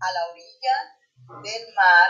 a la orilla del mar